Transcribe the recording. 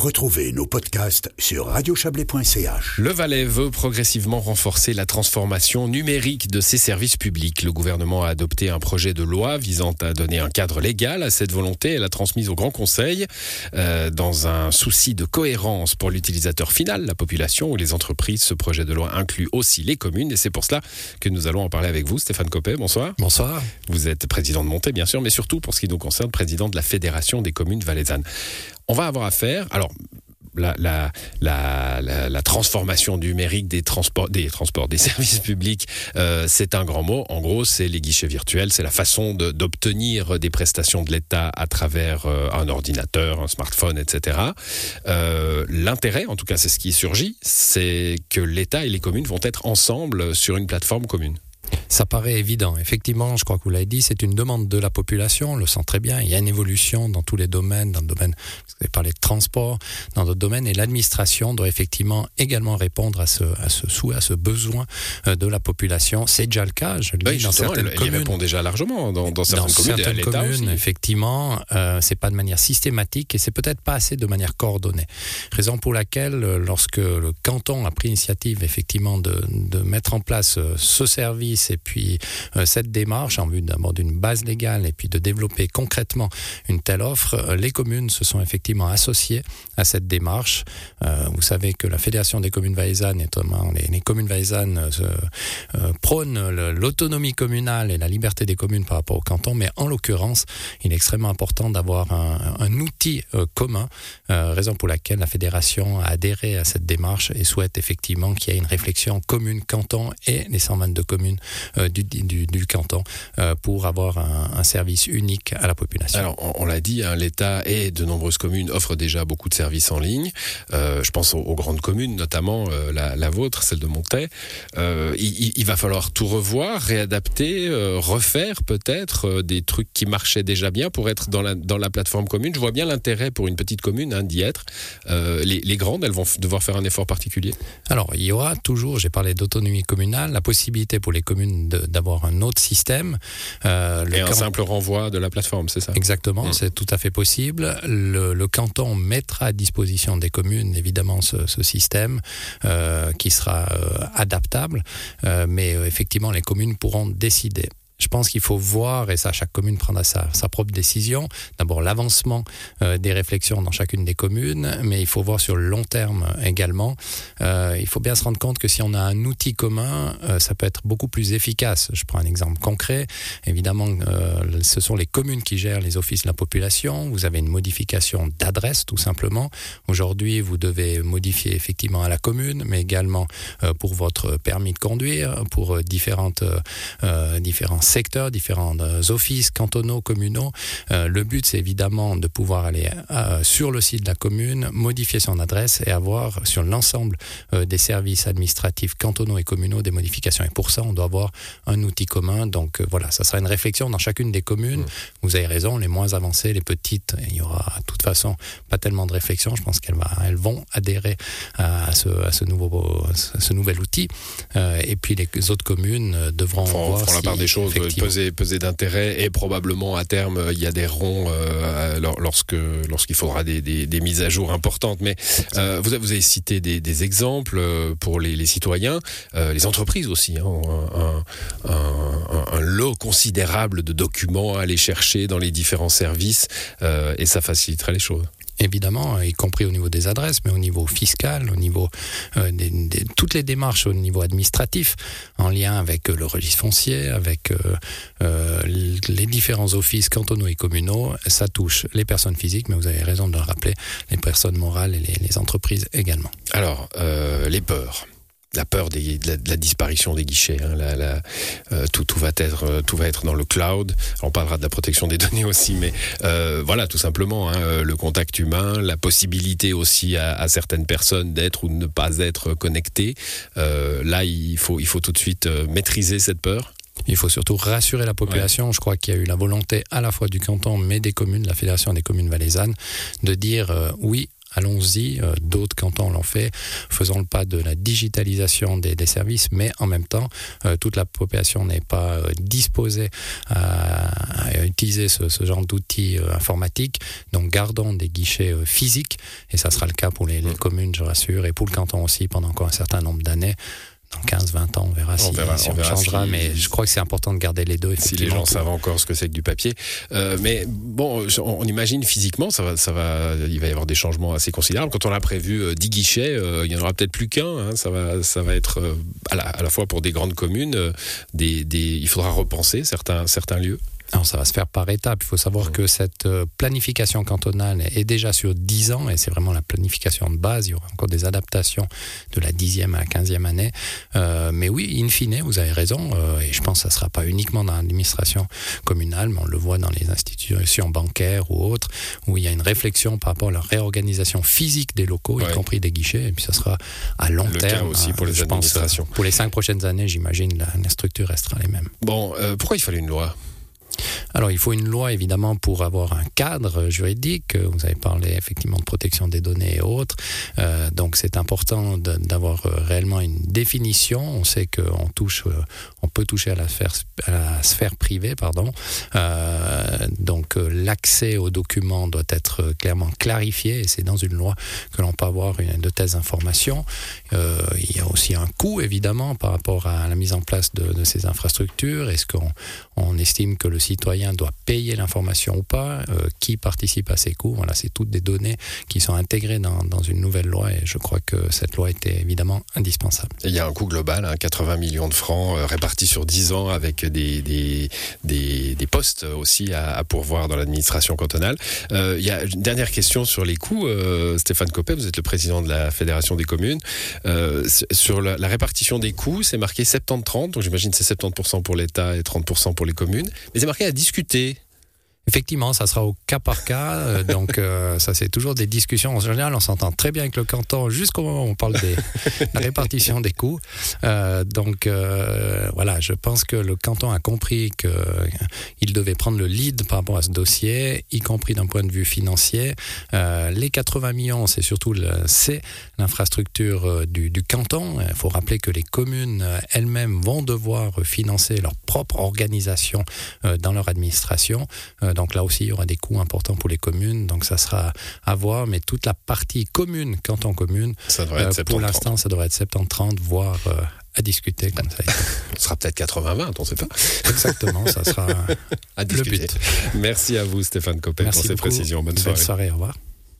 Retrouvez nos podcasts sur radiochablais.ch. Le Valais veut progressivement renforcer la transformation numérique de ses services publics. Le gouvernement a adopté un projet de loi visant à donner un cadre légal à cette volonté. Elle a transmise au Grand Conseil euh, dans un souci de cohérence pour l'utilisateur final, la population ou les entreprises. Ce projet de loi inclut aussi les communes et c'est pour cela que nous allons en parler avec vous. Stéphane Copé, bonsoir. Bonsoir. Vous êtes président de Montée, bien sûr, mais surtout pour ce qui nous concerne, président de la Fédération des communes valaisannes on va avoir affaire. Alors, la, transformation numérique des transports, des transports, des services publics, euh, c'est un grand mot. En gros, c'est les guichets virtuels, c'est la façon d'obtenir des prestations de l'État à travers euh, un ordinateur, un smartphone, etc. Euh, L'intérêt, en tout cas, c'est ce qui surgit, c'est que l'État et les communes vont être ensemble sur une plateforme commune. Ça paraît évident. Effectivement, je crois que vous l'avez dit, c'est une demande de la population, on le sent très bien. Il y a une évolution dans tous les domaines, dans le domaine, vous avez parlé de transport, dans d'autres domaines, et l'administration doit effectivement également répondre à ce, à ce souhait, à ce besoin euh, de la population. C'est déjà le cas, je le dis, dans certaines elle, communes. Elle répond déjà largement dans, dans certaines dans communes. Certaines communes, effectivement, euh, c'est pas de manière systématique et c'est peut-être pas assez de manière coordonnée. Raison pour laquelle, euh, lorsque le canton a pris l'initiative, effectivement, de, de mettre en place euh, ce service et puis euh, cette démarche en vue d'abord d'une base légale et puis de développer concrètement une telle offre, euh, les communes se sont effectivement associées à cette démarche. Euh, vous savez que la Fédération des communes valaisannes, notamment les, les communes valaisannes, prônent l'autonomie communale et la liberté des communes par rapport au canton, mais en l'occurrence, il est extrêmement important d'avoir un, un, outil commun, raison pour laquelle la Fédération a adhéré à cette démarche et souhaite effectivement qu'il y ait une réflexion commune canton et les 122 communes du, du, du, canton euh, pour avoir un, un, service unique à la population. Alors, on, on l'a dit, hein, l'État et de nombreuses communes offrent déjà beaucoup de services en ligne. Euh, je pense aux, aux, grandes communes, notamment euh, la, la, vôtre, celle de Montaix. Euh, il, il, va falloir tout revoir, réadapter, euh, refaire peut-être des trucs qui marchaient déjà bien pour être dans la, dans la plateforme commune. Je vois bien l'intérêt pour une petite commune hein, d'y être. Les, les, grandes, elles vont devoir faire un effort particulier? Alors, il y aura toujours, j'ai parlé d'autonomie communale, la possibilité pour les communes d'avoir un autre système. Euh, le Et un simple renvoi de la plateforme, c'est ça? Exactement, mmh. c'est tout à fait possible. Le, le, canton mettra à disposition des communes, évidemment, ce, ce système euh, qui sera euh, adaptable, mais effectivement, les communes pourront décider je pense qu'il faut voir, et ça, chaque commune prendra sa, propre décision, d'abord l'avancement euh, des réflexions dans chacune des communes, mais il faut voir sur le long terme également. Euh, il faut bien se rendre compte que si on a un outil commun, euh, ça peut être beaucoup plus efficace. Je prends un exemple concret. Évidemment, ce sont les communes qui gèrent les offices de la population. Vous avez une modification d'adresse, tout simplement. Aujourd'hui, vous devez modifier effectivement à la commune, mais également pour votre permis de conduire, pour différentes, différents secteurs, différents offices cantonaux, communaux. Euh, le but, c'est évidemment de pouvoir aller euh, sur le site de la commune, modifier son adresse et avoir sur l'ensemble euh, des services administratifs cantonaux et communaux des modifications. Et pour ça, on doit avoir un outil commun. Donc voilà, ça sera une réflexion dans chacune des communes. Mmh. Vous avez raison, les moins avancées, les petites, il y aura de toute façon pas tellement de réflexion. Je pense qu'elles elles vont adhérer à ce, à ce, nouveau, à ce nouvel outil. Et puis les autres communes devront Font, voir si, la part des choses peser, peser d'intérêt et probablement à terme il y a des ronds euh, lorsque lorsqu'il faudra des, des, des mises à jour importantes. Mais euh, vous, vous avez cité des, des exemples euh, pour les, les citoyens euh, les entreprises aussi hein, un, un, un, un lot considérable de documents à aller chercher dans les différents services euh, et ça faciliterait les choses évidemment, y compris au niveau des adresses, mais au niveau fiscal, au niveau euh, des, toutes les démarches au niveau administratif, en lien avec euh, le registre foncier, avec euh, euh, les différents offices cantonaux et communaux, ça touche les personnes physiques, mais vous avez raison de le rappeler, les personnes morales et les, entreprises également. Alors, euh, les peurs la peur des, de, la, de la disparition des guichets hein, la, la, euh, tout, tout va être euh, tout va être dans le cloud on parlera de la protection des données aussi mais euh, voilà tout simplement hein, le contact humain la possibilité aussi à, à certaines personnes d'être ou de ne pas être connecté euh, là il faut il faut tout de suite maîtriser cette peur Il faut surtout rassurer la population. Ouais. Je crois qu'il y a eu la volonté à la fois du canton, mais des communes, la Fédération des communes valaisannes, de dire euh, oui, allons-y. Euh, d'autres cantons l'ont fait. Faisons le pas de la digitalisation des, des services, mais en même temps, euh, toute la population n'est pas euh, disposée à, à utiliser ce, ce genre d'outils euh, informatiques. Donc, gardons des guichets physiques, et ça sera le cas pour les, les communes, je rassure, et pour le canton aussi pendant encore un certain nombre d'années. Dans 15-20 ans, on verra si, verra- si on verra changera, si- mais je crois que c'est important de garder les deux. si les gens savent encore ce que c'est que du papier. Euh, mais bon, on, imagine physiquement, ça va, ça va, il va y avoir des changements assez considérables. Quand on a prévu euh, 10 guichets, euh, il y en aura peut-être plus qu'un. hein. Ça va, ça va être euh, à, la, à la fois pour des grandes communes, euh, des, des, il faudra repenser certains, certains lieux. Alors, ça va se faire par étapes. Il faut savoir que cette euh, planification cantonale est déjà sur 10 ans et c'est vraiment la planification de base. Il y aura encore des adaptations de la 10e à la 15e année. Euh, mais oui, in fine, vous avez raison. euh, et je pense que ça ne sera pas uniquement dans l'administration communale, mais on le voit dans les institutions bancaires ou autres, où il y a une réflexion par rapport à la réorganisation physique des locaux, Ouais. y compris des guichets. Et puis ça sera à long Le cas terme. aussi pour euh, les je pense, administrations. euh, pour les cinq prochaines années, j'imagine, la, la structure restera les mêmes. Bon, euh, pourquoi il fallait une loi? Alors, il faut une loi, évidemment, pour avoir un cadre juridique. Vous avez parlé, effectivement, de protection des données et autres. Euh, donc, c'est important d'avoir euh, réellement une définition. On sait qu'on touche, euh, on peut toucher à la sphère, privée, pardon. Donc, l'accès aux documents doit être clairement clarifié et c'est dans une loi que l'on peut avoir une, de telles informations. Il y a aussi un coût, évidemment, par rapport à la mise en place de, ces infrastructures. Est-ce qu'on on estime que le citoyen doit payer l'information ou pas, euh, qui participe à ces coûts. Voilà, c'est toutes des données qui sont intégrées dans, une nouvelle loi et je crois que cette loi était évidemment indispensable. Il y a un coût global, hein, 80 millions de francs euh, répartis sur 10 ans avec des, des, des, postes aussi à, pourvoir dans l'administration cantonale. Euh, il y a une dernière question sur les coûts. Stéphane Copet, vous êtes le président de la Fédération des communes. Sur la, la répartition des coûts, c'est marqué 70-30, donc j'imagine c'est 70% pour l'État et 30% pour les communes. Mais c'est marqué à discuter. Effectivement, ça sera au cas par cas. euh, donc, euh, ça, c'est toujours des discussions. En général, on s'entend très bien avec le canton jusqu'au moment où on parle des, de la répartition des coûts. Euh, donc, voilà, je pense que le canton a compris qu'il devait prendre le lead par rapport à ce dossier, y compris d'un point de vue financier. Les 80 millions, c'est surtout c'est l'infrastructure du, du canton. Il faut rappeler que les communes elles-mêmes vont devoir financer leur propre organisation dans leur administration. Donc là aussi, il y aura des coûts importants pour les communes. Donc ça sera à voir. Mais toute la partie commune, canton commune, Ça devrait euh, être pour 70-30. l'instant, ça devrait être 70-30, voire euh, à discuter comme ça. Ce sera peut-être 80-20, on ne sait pas. Exactement, ça sera À le discuter. but. Merci à vous Stéphane Merci pour ces beaucoup. précisions. Bonne soirée. soirée, au revoir.